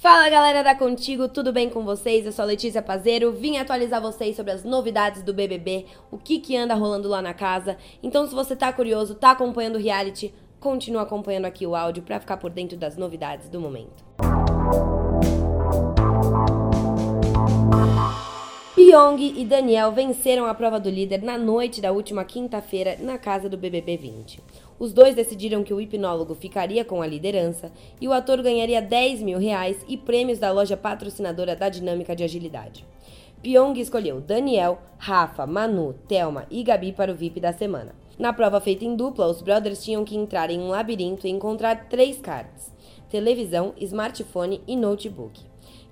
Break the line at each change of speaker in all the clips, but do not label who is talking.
Fala galera da Contigo, tudo bem com vocês? Eu sou Letícia Pazeiro, vim atualizar vocês sobre as novidades do BBB, o que que anda rolando lá na casa. Então se você tá curioso, tá acompanhando o reality, continua acompanhando aqui o áudio para ficar por dentro das novidades do momento. Pyong e Daniel venceram a prova do líder na noite da última quinta-feira na casa do BBB 20. Os dois decidiram que o hipnólogo ficaria com a liderança e o ator ganharia 10 mil reais e prêmios da loja patrocinadora da Dinâmica de Agilidade. Pyong escolheu Daniel, Rafa, Manu, Thelma e Gabi para o VIP da semana. Na prova feita em dupla, os brothers tinham que entrar em um labirinto e encontrar três cards: televisão, smartphone e notebook.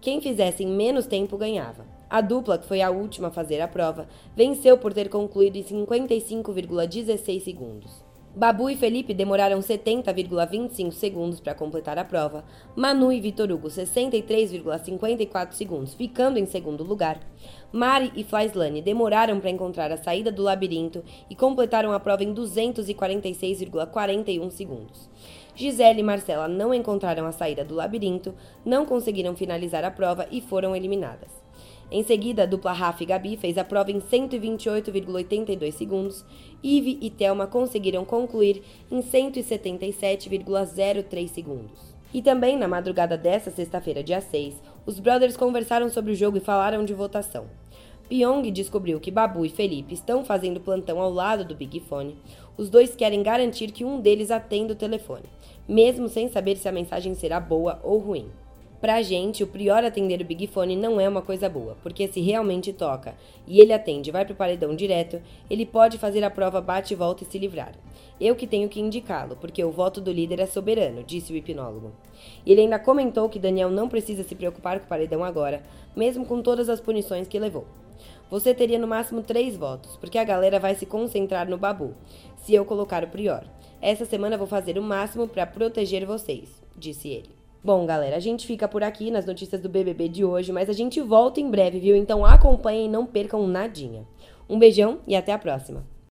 Quem fizesse em menos tempo ganhava. A dupla, que foi a última a fazer a prova, venceu por ter concluído em 55,16 segundos. Babu e Felipe demoraram 70,25 segundos para completar a prova, Manu e Vitor Hugo 63,54 segundos, ficando em segundo lugar. Mari e Flaislane demoraram para encontrar a saída do labirinto e completaram a prova em 246,41 segundos. Gisele e Marcela não encontraram a saída do labirinto, não conseguiram finalizar a prova e foram eliminadas. Em seguida, a dupla Rafa e Gabi fez a prova em 128,82 segundos. Ive e Thelma conseguiram concluir em 177,03 segundos. E também na madrugada desta sexta-feira, dia 6, os brothers conversaram sobre o jogo e falaram de votação. Pyong descobriu que Babu e Felipe estão fazendo plantão ao lado do Big Fone. Os dois querem garantir que um deles atenda o telefone, mesmo sem saber se a mensagem será boa ou ruim. Pra gente, o Prior atender o Big Fone não é uma coisa boa, porque se realmente toca e ele atende vai pro paredão direto, ele pode fazer a prova bate e volta e se livrar. Eu que tenho que indicá-lo, porque o voto do líder é soberano, disse o hipnólogo. Ele ainda comentou que Daniel não precisa se preocupar com o paredão agora, mesmo com todas as punições que levou. Você teria no máximo três votos, porque a galera vai se concentrar no Babu, se eu colocar o Prior. Essa semana vou fazer o máximo para proteger vocês, disse ele. Bom, galera, a gente fica por aqui nas notícias do BBB de hoje, mas a gente volta em breve, viu? Então acompanhem e não percam nadinha. Um beijão e até a próxima.